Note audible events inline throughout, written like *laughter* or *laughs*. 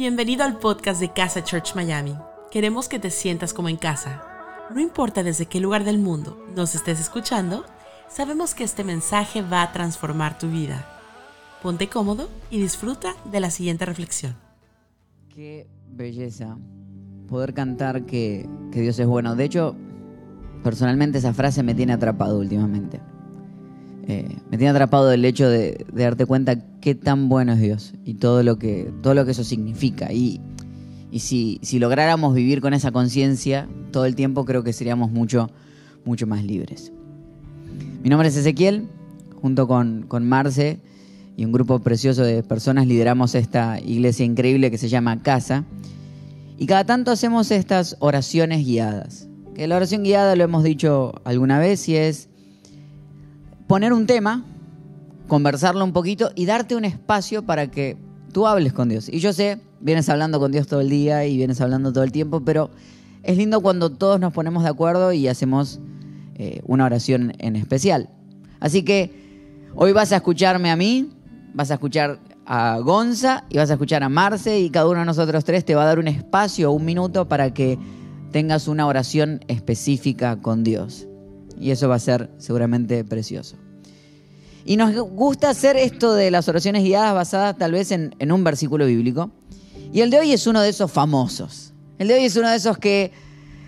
Bienvenido al podcast de Casa Church Miami. Queremos que te sientas como en casa. No importa desde qué lugar del mundo nos estés escuchando, sabemos que este mensaje va a transformar tu vida. Ponte cómodo y disfruta de la siguiente reflexión. Qué belleza poder cantar que, Dios es bueno. De hecho, personalmente esa frase me tiene atrapado últimamente. Eh, me tiene atrapado el hecho de, de, darte cuenta qué tan bueno es Dios y todo lo que, todo lo que eso significa. Y, y si, si, lográramos vivir con esa conciencia todo el tiempo, creo que seríamos mucho, mucho más libres. Mi nombre es Ezequiel, junto con, con Marce y un grupo precioso de personas lideramos esta iglesia increíble que se llama Casa. Y cada tanto hacemos estas oraciones guiadas. Que la oración guiada lo hemos dicho alguna vez y es poner un tema, conversarlo un poquito y darte un espacio para que tú hables con Dios. Y yo sé, vienes hablando con Dios todo el día y vienes hablando todo el tiempo, pero es lindo cuando todos nos ponemos de acuerdo y hacemos eh, una oración en especial. Así que hoy vas a escucharme a mí, vas a escuchar a Gonza y vas a escuchar a Marce y cada uno de nosotros tres te va a dar un espacio, un minuto para que tengas una oración específica con Dios. Y eso va a ser seguramente precioso. Y nos gusta hacer esto de las oraciones guiadas basadas tal vez en, un versículo bíblico. Y el de hoy es uno de esos famosos. El de hoy es uno de esos que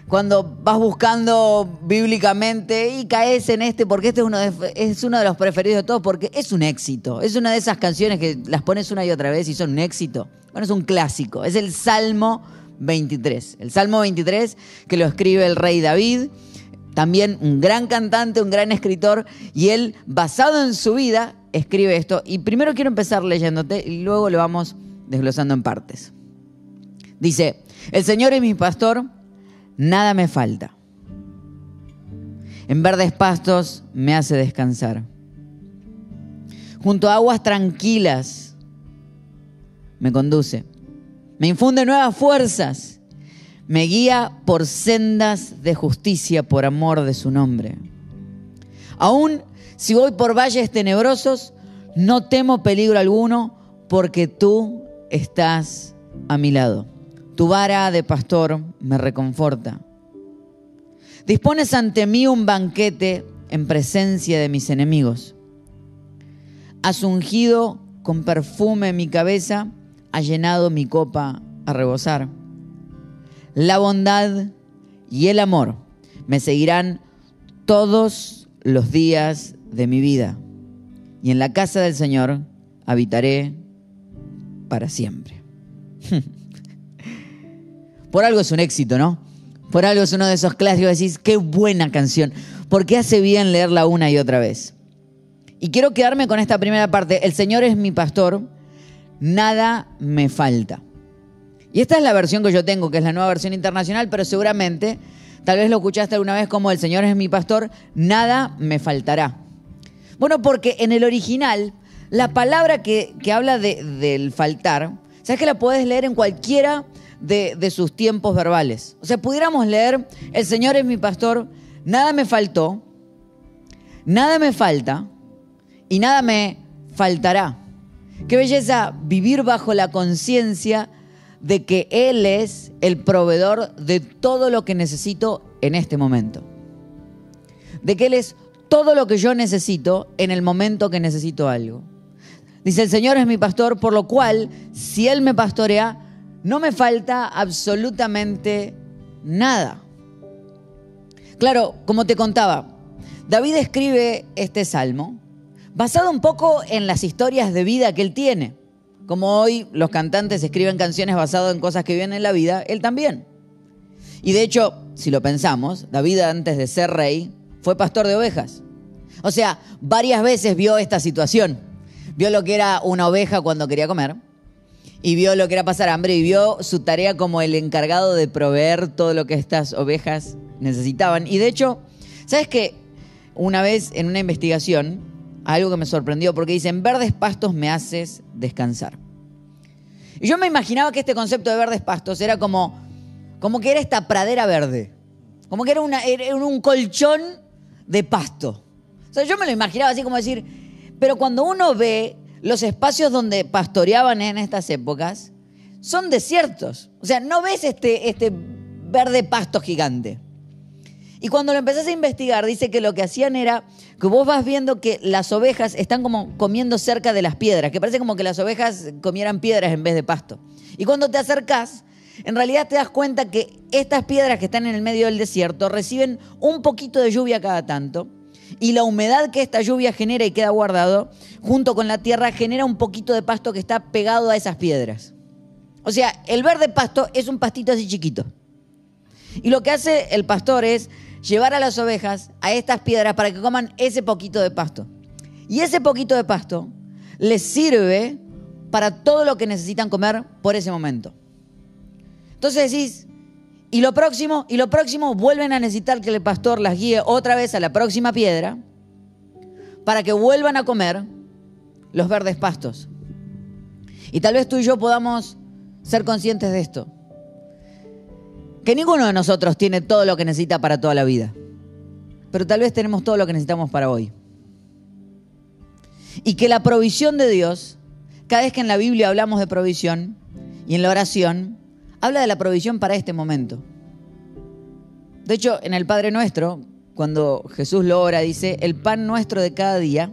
cuando vas buscando bíblicamente y caes en este, porque este es uno, de, es uno de los preferidos de todos, porque es un éxito. Es una de esas canciones que las pones una y otra vez y son un éxito. Bueno, es un clásico. Es el Salmo 23. El Salmo 23 que lo escribe el rey David también un gran cantante, un gran escritor, y él, basado en su vida, escribe esto. Y primero quiero empezar leyéndote y luego lo vamos desglosando en partes. Dice, el Señor es mi pastor, nada me falta. En verdes pastos me hace descansar. Junto a aguas tranquilas me conduce. Me infunde nuevas fuerzas me guía por sendas de justicia por amor de su nombre. Aún si voy por valles tenebrosos, no temo peligro alguno, porque tú estás a mi lado. Tu vara de pastor me reconforta. Dispones ante mí un banquete en presencia de mis enemigos. Has ungido con perfume mi cabeza, has llenado mi copa a rebosar la bondad y el amor me seguirán todos los días de mi vida. Y en la casa del Señor habitaré para siempre. *laughs* Por algo es un éxito, ¿no? Por algo es uno de esos clásicos. Decís, qué buena canción. Porque hace bien leerla una y otra vez. Y quiero quedarme con esta primera parte. El Señor es mi pastor, nada me falta. Y esta es la versión que yo tengo, que es la nueva versión internacional, pero seguramente, tal vez lo escuchaste alguna vez como el Señor es mi pastor, nada me faltará. Bueno, porque en el original, la palabra que, que habla de, del faltar, ¿sabes que la puedes leer en cualquiera de, de sus tiempos verbales? O sea, pudiéramos leer, el Señor es mi pastor, nada me faltó, nada me falta y nada me faltará. Qué belleza vivir bajo la conciencia de que Él es el proveedor de todo lo que necesito en este momento. De que Él es todo lo que yo necesito en el momento que necesito algo. Dice, el Señor es mi pastor, por lo cual, si Él me pastorea, no me falta absolutamente nada. Claro, como te contaba, David escribe este salmo basado un poco en las historias de vida que él tiene. Como hoy los cantantes escriben canciones basadas en cosas que vienen en la vida, él también. Y de hecho, si lo pensamos, David antes de ser rey fue pastor de ovejas. O sea, varias veces vio esta situación. Vio lo que era una oveja cuando quería comer y vio lo que era pasar hambre y vio su tarea como el encargado de proveer todo lo que estas ovejas necesitaban. Y de hecho, ¿sabes qué? Una vez en una investigación algo que me sorprendió, porque dicen, verdes pastos me haces descansar. Y yo me imaginaba que este concepto de verdes pastos era como, como que era esta pradera verde, como que era, un colchón de pasto. O sea, yo me lo imaginaba así como decir, pero cuando uno ve los espacios donde pastoreaban en estas épocas, son desiertos. O sea, no ves este, este verde pasto gigante. Y cuando lo empezás a investigar, dice que lo que hacían era que vos vas viendo que las ovejas están como comiendo cerca de las piedras, que parece como que las ovejas comieran piedras en vez de pasto. Y cuando te acercás, en realidad te das cuenta que estas piedras que están en el medio del desierto reciben un poquito de lluvia cada tanto. Y la humedad que esta lluvia genera y queda guardado, junto con la tierra, genera un poquito de pasto que está pegado a esas piedras. O sea, el verde pasto es un pastito así chiquito. Y lo que hace el pastor es llevar a las ovejas a estas piedras para que coman ese poquito de pasto. Y ese poquito de pasto les sirve para todo lo que necesitan comer por ese momento. Entonces decís, y lo próximo, y lo próximo, vuelven a necesitar que el pastor las guíe otra vez a la próxima piedra para que vuelvan a comer los verdes pastos. Y tal vez tú y yo podamos ser conscientes de esto que ninguno de nosotros tiene todo lo que necesita para toda la vida, pero tal vez tenemos todo lo que necesitamos para hoy. Y que la provisión de Dios, cada vez que en la Biblia hablamos de provisión y en la oración, habla de la provisión para este momento. De hecho, en el Padre Nuestro, cuando Jesús lo ora, dice, el pan nuestro de cada día,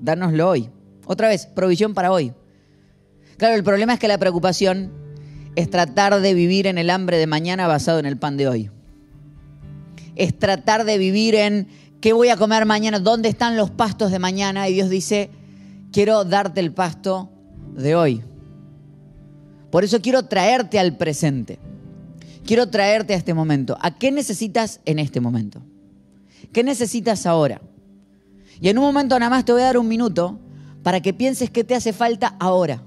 dánoslo hoy. Otra vez, provisión para hoy. Claro, el problema es que la preocupación es tratar de vivir en el hambre de mañana basado en el pan de hoy. Es tratar de vivir en qué voy a comer mañana, dónde están los pastos de mañana. Y Dios dice, quiero darte el pasto de hoy. Por eso quiero traerte al presente. Quiero traerte a este momento. ¿A qué necesitas en este momento? ¿Qué necesitas ahora? Y en un momento nada más te voy a dar un minuto para que pienses qué te hace falta ahora.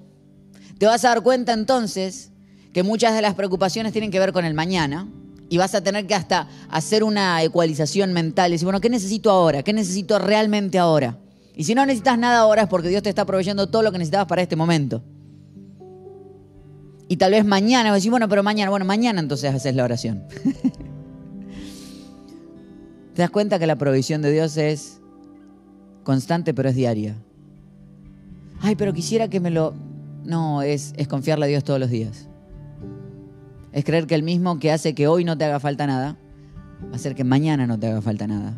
Te vas a dar cuenta entonces que muchas de las preocupaciones tienen que ver con el mañana y vas a tener que hasta hacer una ecualización mental y decir, bueno, ¿qué necesito ahora? ¿Qué necesito realmente ahora? Y si no necesitas nada ahora es porque Dios te está proveyendo todo lo que necesitabas para este momento. Y tal vez mañana, vas a decir, bueno, pero mañana, bueno, mañana entonces haces la oración. *laughs* ¿Te das cuenta que la provisión de Dios es constante, pero es diaria? Ay, pero quisiera que me lo... No, es, es confiarle a Dios todos los días es creer que el mismo que hace que hoy no te haga falta nada, va a hacer que mañana no te haga falta nada.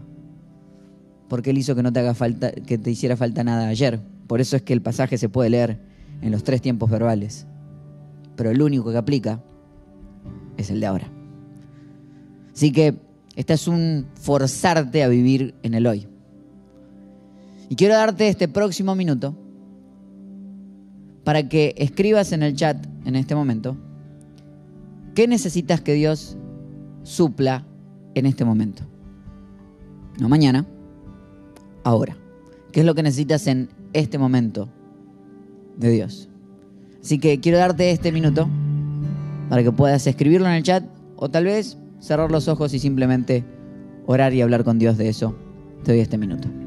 Porque Él hizo que no te haga falta, que te hiciera falta nada ayer. Por eso es que el pasaje se puede leer en los tres tiempos verbales. Pero el único que aplica es el de ahora. Así que este es un forzarte a vivir en el hoy. Y quiero darte este próximo minuto para que escribas en el chat en este momento ¿Qué necesitas que Dios supla en este momento? No mañana, ahora. ¿Qué es lo que necesitas en este momento de Dios? Así que quiero darte este minuto para que puedas escribirlo en el chat o tal vez cerrar los ojos y simplemente orar y hablar con Dios de eso. Te doy este minuto.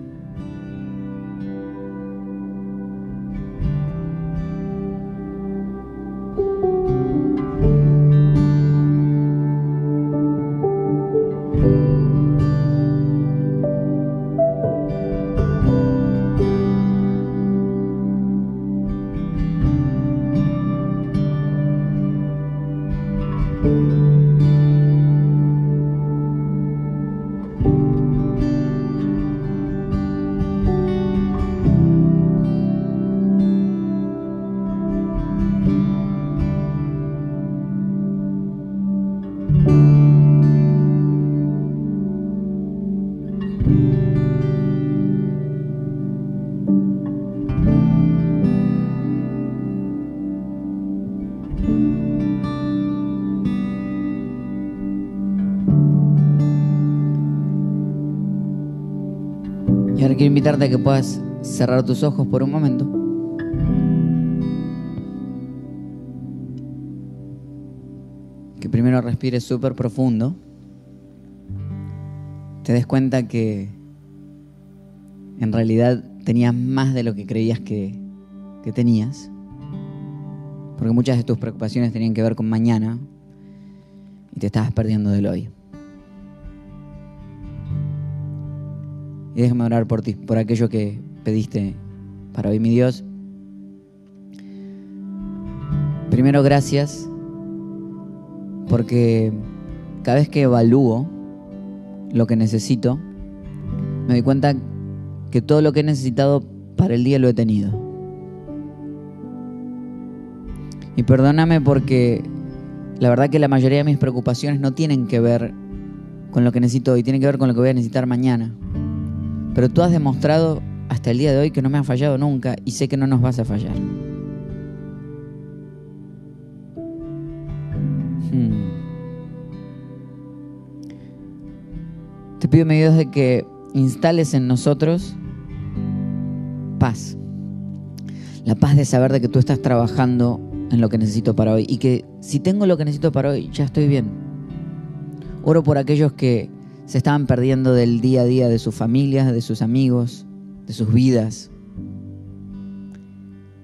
Invitarte que puedas cerrar tus ojos por un momento. Que primero respires súper profundo. Te des cuenta que en realidad tenías más de lo que creías que, que tenías. Porque muchas de tus preocupaciones tenían que ver con mañana y te estabas perdiendo del hoy. Y déjame orar por ti, por aquello que pediste para hoy, mi Dios. Primero, gracias porque cada vez que evalúo lo que necesito, me doy cuenta que todo lo que he necesitado para el día lo he tenido. Y perdóname porque la verdad que la mayoría de mis preocupaciones no tienen que ver con lo que necesito hoy, tienen que ver con lo que voy a necesitar mañana. Pero tú has demostrado hasta el día de hoy que no me has fallado nunca y sé que no nos vas a fallar. Hmm. Te pido, mi Dios, de que instales en nosotros paz. La paz de saber de que tú estás trabajando en lo que necesito para hoy y que si tengo lo que necesito para hoy, ya estoy bien. Oro por aquellos que se estaban perdiendo del día a día de sus familias, de sus amigos, de sus vidas,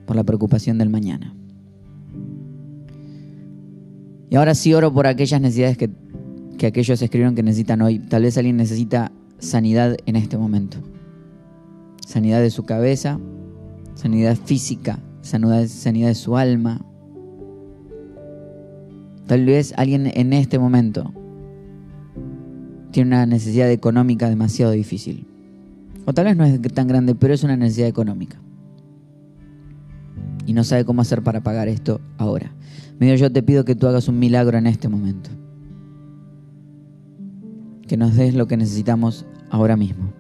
por la preocupación del mañana. Y ahora sí oro por aquellas necesidades que, que aquellos escribieron que necesitan hoy. Tal vez alguien necesita sanidad en este momento. Sanidad de su cabeza, sanidad física, sanidad, sanidad de su alma. Tal vez alguien en este momento tiene una necesidad económica demasiado difícil. O tal vez no es tan grande, pero es una necesidad económica. Y no sabe cómo hacer para pagar esto ahora. Medio yo te pido que tú hagas un milagro en este momento. Que nos des lo que necesitamos ahora mismo.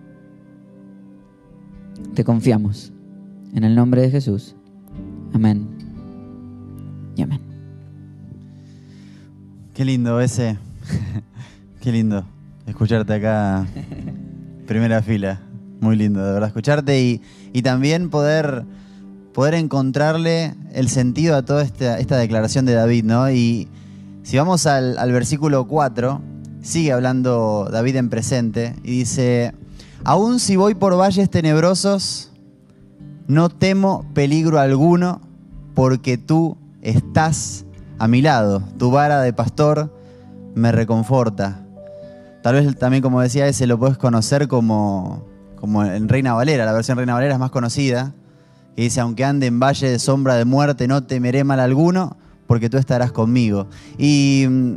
Te confiamos. En el nombre de Jesús. Amén. Y amén. Qué lindo ese. *laughs* Qué lindo escucharte acá. Primera fila. Muy lindo, de verdad, escucharte y, y también poder, poder encontrarle el sentido a toda esta, declaración de David, ¿no? Y si vamos al, al versículo 4, sigue hablando David en presente y dice, aún si voy por valles tenebrosos, no temo peligro alguno, porque tú estás a mi lado. Tu vara de pastor me reconforta. Tal vez también, como decía, ese lo puedes conocer como, como en Reina Valera. La versión Reina Valera es más conocida. Que dice, aunque ande en valle de sombra de muerte, no temeré mal alguno, porque tú estarás conmigo. Y mm,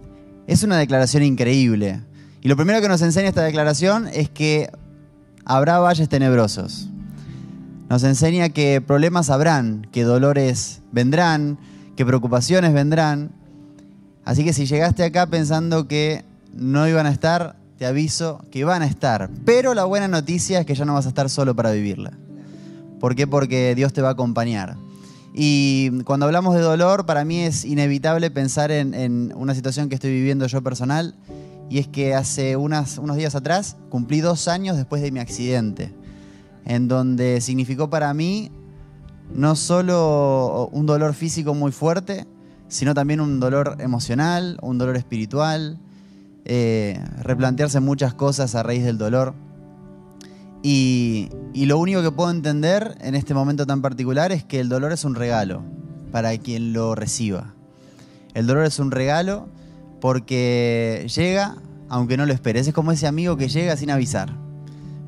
es una declaración increíble. Y lo primero que nos enseña esta declaración es que habrá valles tenebrosos. Nos enseña que problemas habrán, que dolores vendrán, que preocupaciones vendrán. Así que si llegaste acá pensando que no iban a estar, te aviso que van a estar. Pero la buena noticia es que ya no vas a estar solo para vivirla. ¿Por qué? Porque Dios te va a acompañar. Y cuando hablamos de dolor, para mí es inevitable pensar en, una situación que estoy viviendo yo personal. Y es que hace unos días atrás cumplí dos años después de mi accidente. En donde significó para mí no solo un dolor físico muy fuerte, sino también un dolor emocional, un dolor espiritual, eh, replantearse muchas cosas a raíz del dolor. Y, lo único que puedo entender en este momento tan particular es que el dolor es un regalo para quien lo reciba. El dolor es un regalo porque llega aunque no lo esperes. Es como ese amigo que llega sin avisar,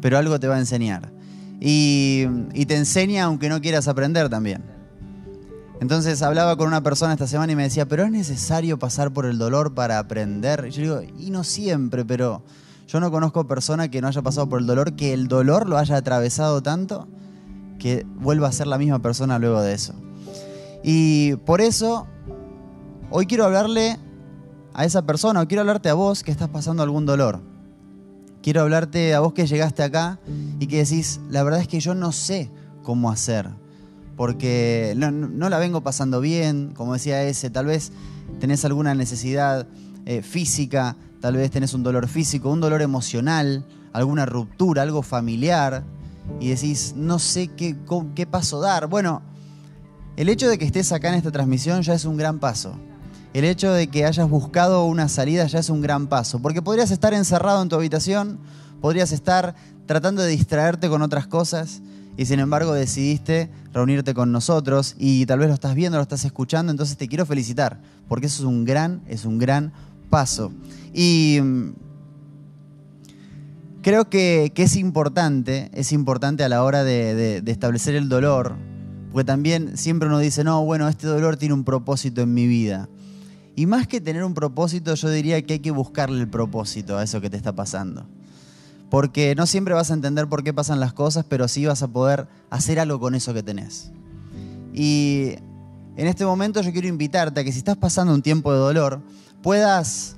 pero algo te va a enseñar. Y te enseña aunque no quieras aprender también. Entonces hablaba con una persona esta semana y me decía, pero es necesario pasar por el dolor para aprender. Y yo digo, y no siempre, pero yo no conozco persona que no haya pasado por el dolor, que el dolor lo haya atravesado tanto que vuelva a ser la misma persona luego de eso. Y por eso, hoy quiero hablarle a esa persona, o quiero hablarte a vos que estás pasando algún dolor. Quiero hablarte a vos que llegaste acá y que decís, la verdad es que yo no sé cómo hacer porque no, la vengo pasando bien, como decía ese, tal vez tenés alguna necesidad eh, física, tal vez tenés un dolor físico, un dolor emocional, alguna ruptura, algo familiar, y decís, no sé qué, qué paso dar. Bueno, el hecho de que estés acá en esta transmisión ya es un gran paso. El hecho de que hayas buscado una salida ya es un gran paso, porque podrías estar encerrado en tu habitación, podrías estar tratando de distraerte con otras cosas, y sin embargo decidiste reunirte con nosotros y tal vez lo estás viendo, lo estás escuchando, entonces te quiero felicitar, porque eso es un gran, es un gran paso. Y mm, creo que, que es importante, es importante a la hora de, de, de establecer el dolor, Porque también siempre uno dice, no, bueno, este dolor tiene un propósito en mi vida. Y más que tener un propósito, yo diría que hay que buscarle el propósito a eso que te está pasando. Porque no siempre vas a entender por qué pasan las cosas, pero sí vas a poder hacer algo con eso que tenés. Y en este momento yo quiero invitarte a que si estás pasando un tiempo de dolor, puedas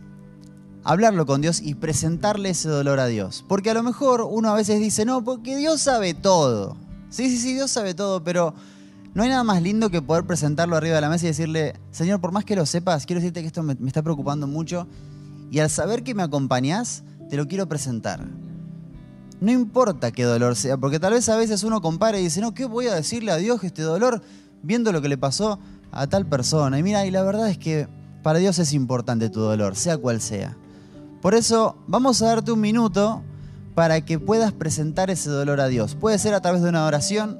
hablarlo con Dios y presentarle ese dolor a Dios. Porque a lo mejor uno a veces dice, no, porque Dios sabe todo. Sí, sí, sí, Dios sabe todo, pero no hay nada más lindo que poder presentarlo arriba de la mesa y decirle, Señor, por más que lo sepas, quiero decirte que esto me, está preocupando mucho y al saber que me acompañás, te lo quiero presentar. No importa qué dolor sea, porque tal vez a veces uno compara y dice, no, ¿qué voy a decirle a Dios este dolor viendo lo que le pasó a tal persona? Y mira, y la verdad es que para Dios es importante tu dolor, sea cual sea. Por eso vamos a darte un minuto para que puedas presentar ese dolor a Dios. Puede ser a través de una oración,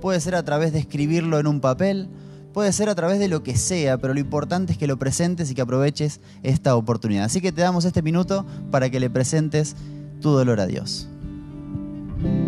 puede ser a través de escribirlo en un papel, puede ser a través de lo que sea, pero lo importante es que lo presentes y que aproveches esta oportunidad. Así que te damos este minuto para que le presentes tu dolor a Dios. Señor,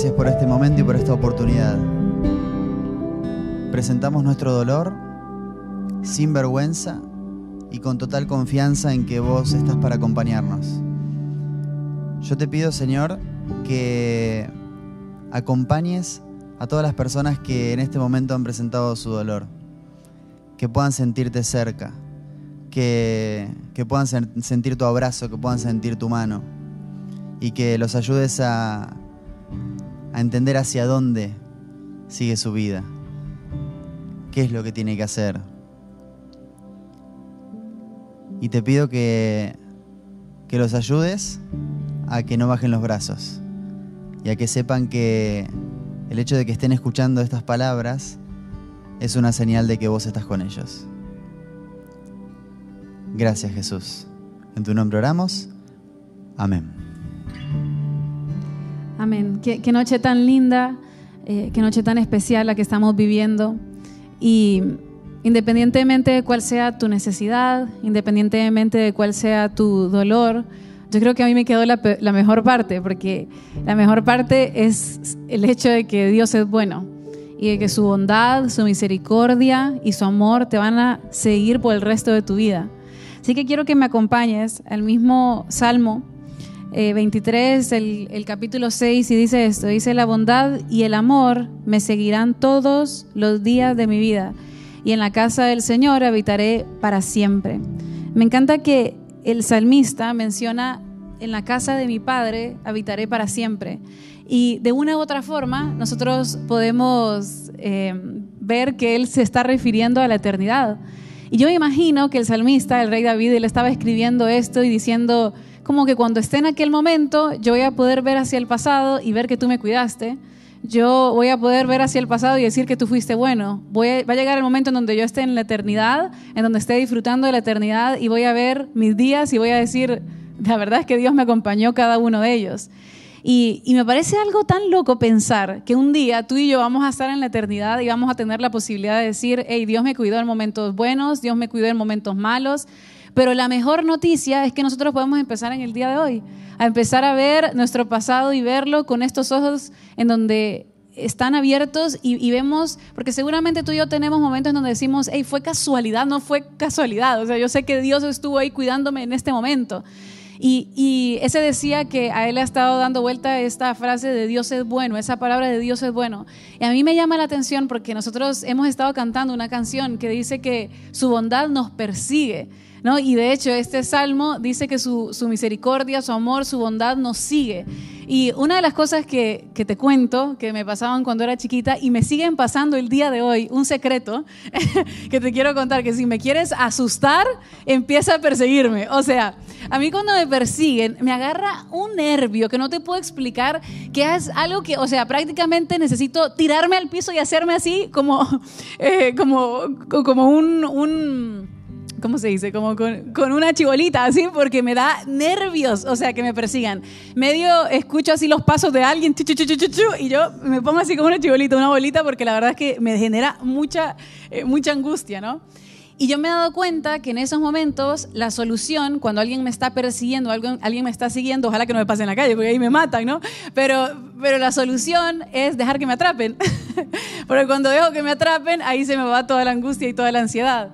gracias por este momento y por esta oportunidad. Presentamos nuestro dolor sin vergüenza y con total confianza en que vos estás para acompañarnos. Yo te pido, Señor, que acompañes a todas las personas que en este momento han presentado su dolor, que puedan sentirte cerca, que, que puedan sen- sentir tu abrazo, que puedan sentir tu mano y que los ayudes a, a entender hacia dónde sigue su vida, qué es lo que tiene que hacer. Y te pido que, que los ayudes a que no bajen los brazos y a que sepan que el hecho de que estén escuchando estas palabras es una señal de que vos estás con ellos. Gracias Jesús. En tu nombre oramos. Amén. Amén. Qué, noche tan linda, eh, qué noche tan especial la que estamos viviendo. Y independientemente de cuál sea tu necesidad, independientemente de cuál sea tu dolor, yo creo que a mí me quedó la, la mejor parte, porque la mejor parte es el hecho de que Dios es bueno y de que su bondad, su misericordia y su amor te van a seguir por el resto de tu vida. Así que quiero que me acompañes al mismo Salmo eh, 23, el, el capítulo 6, y dice esto, dice, la bondad y el amor me seguirán todos los días de mi vida, y en la casa del Señor habitaré para siempre. Me encanta que el salmista menciona, en la casa de mi Padre habitaré para siempre. Y de una u otra forma, nosotros podemos eh, ver que él se está refiriendo a la eternidad. Y yo imagino que el salmista, el rey David, él estaba escribiendo esto y diciendo, como que cuando esté en aquel momento, yo voy a poder ver hacia el pasado y ver que tú me cuidaste. Yo voy a poder ver hacia el pasado y decir que tú fuiste bueno. Voy a- va a llegar el momento en donde yo esté en la eternidad, en donde esté disfrutando de la eternidad y voy a ver mis días y voy a decir, la verdad es que Dios me acompañó cada uno de ellos. Y, y me parece algo tan loco pensar que un día tú y yo vamos a estar en la eternidad y vamos a tener la posibilidad de decir, hey, Dios me cuidó en momentos buenos, Dios me cuidó en momentos malos, pero la mejor noticia es que nosotros podemos empezar en el día de hoy, a empezar a ver nuestro pasado y verlo con estos ojos en donde están abiertos y, y vemos, porque seguramente tú y yo tenemos momentos en donde decimos, hey, fue casualidad, no fue casualidad, o sea, yo sé que Dios estuvo ahí cuidándome en este momento. Y, y, ese decía que a él ha estado dando vuelta esta frase de Dios es bueno, esa palabra de Dios es bueno. Y a mí me llama la atención porque nosotros hemos estado cantando una canción que dice que su bondad nos persigue. ¿No? Y de hecho, este salmo dice que su, misericordia, su amor, su bondad nos sigue. Y una de las cosas que, que, te cuento, que me pasaban cuando era chiquita y me siguen pasando el día de hoy, un secreto *laughs* que te quiero contar, que si me quieres asustar, empieza a perseguirme. O sea, a mí cuando me persiguen, me agarra un nervio que no te puedo explicar, que es algo que, o sea, prácticamente necesito tirarme al piso y hacerme así como, *laughs* eh, como, como un, un ¿cómo se dice? Como con, una chibolita, así, porque me da nervios, o sea, que me persigan. Medio escucho así los pasos de alguien, y yo me pongo así como una chibolita, una bolita, porque la verdad es que me genera mucha, eh, mucha angustia, ¿no? Y yo me he dado cuenta que en esos momentos la solución, cuando alguien me está persiguiendo, alguien, alguien me está siguiendo, ojalá que no me pase en la calle, porque ahí me matan, ¿no? Pero, pero la solución es dejar que me atrapen. *laughs* porque cuando dejo que me atrapen, ahí se me va toda la angustia y toda la ansiedad.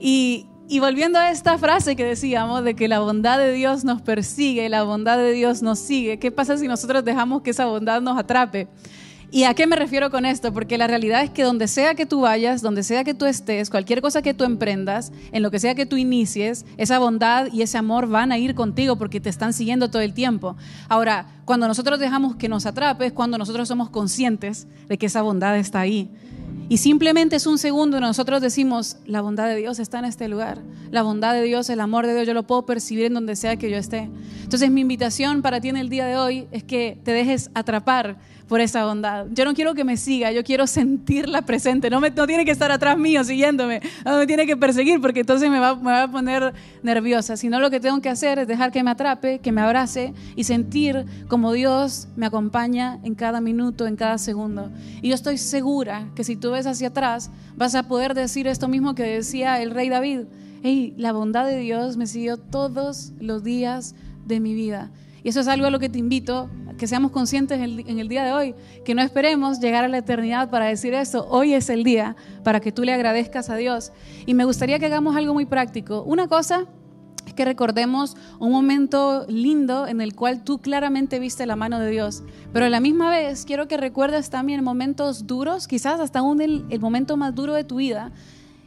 Y, y volviendo a esta frase que decíamos de que la bondad de Dios nos persigue, la bondad de Dios nos sigue, ¿qué pasa si nosotros dejamos que esa bondad nos atrape? ¿Y a qué me refiero con esto? Porque la realidad es que donde sea que tú vayas, donde sea que tú estés, cualquier cosa que tú emprendas, en lo que sea que tú inicies, esa bondad y ese amor van a ir contigo porque te están siguiendo todo el tiempo. Ahora, cuando nosotros dejamos que nos atrape es cuando nosotros somos conscientes de que esa bondad está ahí. Y simplemente es un segundo nosotros decimos, la bondad de Dios está en este lugar. La bondad de Dios, el amor de Dios, yo lo puedo percibir en donde sea que yo esté. Entonces mi invitación para ti en el día de hoy es que te dejes atrapar por esa bondad. Yo no quiero que me siga, yo quiero sentirla presente. No, me, tiene que estar atrás mío siguiéndome, no me tiene que perseguir porque entonces me va, me va a poner nerviosa. Sino lo que tengo que hacer es dejar que me atrape, que me abrace y sentir como Dios me acompaña en cada minuto, en cada segundo. Y yo estoy segura que si tú ves hacia atrás, vas a poder decir esto mismo que decía el rey David. Hey, la bondad de Dios me siguió todos los días de mi vida. Y eso es algo a lo que te invito, que seamos conscientes en el, día de hoy, que no esperemos llegar a la eternidad para decir eso. Hoy es el día para que tú le agradezcas a Dios. Y me gustaría que hagamos algo muy práctico. Una cosa es que recordemos un momento lindo en el cual tú claramente viste la mano de Dios. Pero a la misma vez quiero que recuerdes también momentos duros, quizás hasta un el momento más duro de tu vida,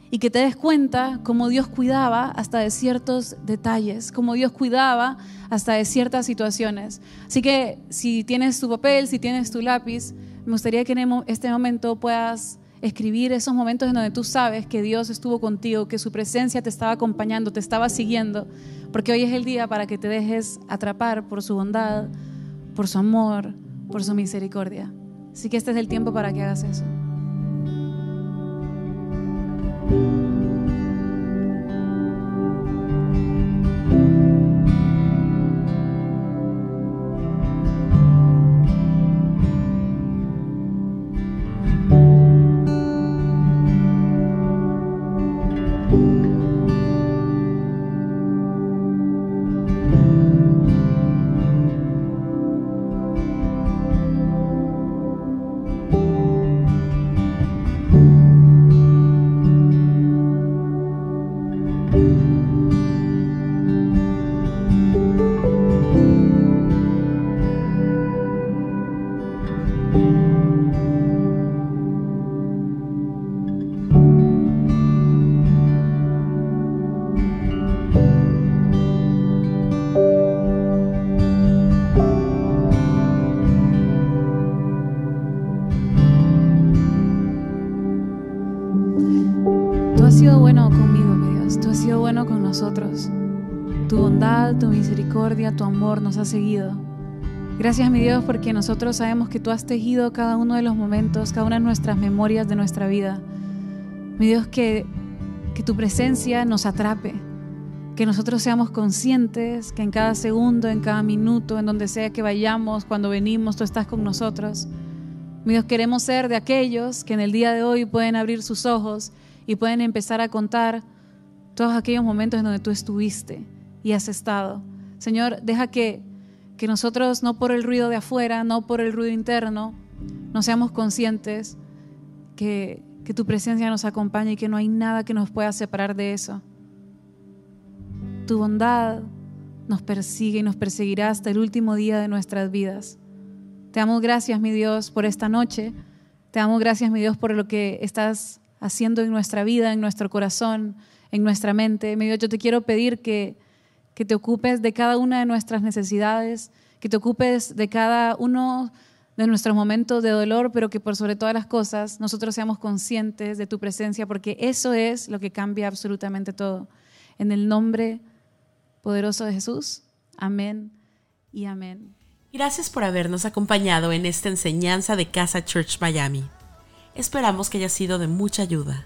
y que te des cuenta cómo Dios cuidaba hasta de ciertos detalles, cómo Dios cuidaba hasta de ciertas situaciones. Así que si tienes tu papel, si tienes tu lápiz, me gustaría que en este momento puedas escribir esos momentos en donde tú sabes que Dios estuvo contigo, que su presencia te estaba acompañando, te estaba siguiendo, porque hoy es el día para que te dejes atrapar por su bondad, por su amor, por su misericordia. Así que este es el tiempo para que hagas eso. Thank you. Tu amor nos ha seguido. Gracias, mi Dios, porque nosotros sabemos que tú has tejido cada uno de los momentos, cada una de nuestras memorias de nuestra vida. Mi Dios, que, que tu presencia nos atrape, que nosotros seamos conscientes que en cada segundo, en cada minuto, en donde sea que vayamos, cuando venimos, tú estás con nosotros. Mi Dios, queremos ser de aquellos que en el día de hoy pueden abrir sus ojos y pueden empezar a contar todos aquellos momentos en donde tú estuviste y has estado. Señor, deja que, que nosotros, no por el ruido de afuera, no por el ruido interno, no seamos conscientes que, que tu presencia nos acompaña y que no hay nada que nos pueda separar de eso. Tu bondad, nos persigue y nos perseguirá hasta el último día de nuestras vidas. Te damos gracias, mi Dios, por esta noche. Te damos gracias, mi Dios, por lo que estás haciendo en nuestra vida, en nuestro corazón, en nuestra mente. Mi Dios, yo te quiero pedir que, que te ocupes de cada una de nuestras necesidades, que te ocupes de cada uno de nuestros momentos de dolor, pero que por sobre todas las cosas nosotros seamos conscientes de tu presencia, porque eso es lo que cambia absolutamente todo. En el nombre poderoso de Jesús, amén y amén. Gracias por habernos acompañado en esta enseñanza de Casa Church Miami. Esperamos que haya sido de mucha ayuda.